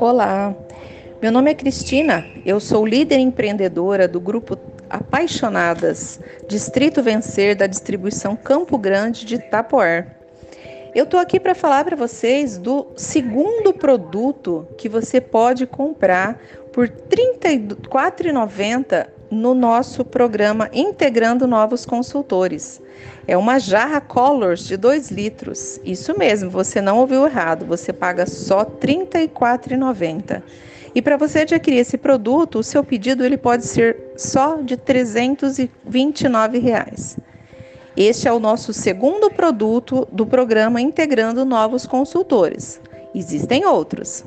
Olá, meu nome é Cristina, eu sou líder empreendedora do grupo Apaixonadas, Distrito Vencer da distribuição Campo Grande de Tapoer. Eu estou aqui para falar para vocês do segundo produto que você pode comprar por R$ 34,90 no nosso programa Integrando Novos Consultores. É uma jarra Colors de 2 litros. Isso mesmo, você não ouviu errado, você paga só R$ 34,90. E para você adquirir esse produto, o seu pedido ele pode ser só de 329 reais. Este é o nosso segundo produto do programa Integrando Novos Consultores. Existem outros.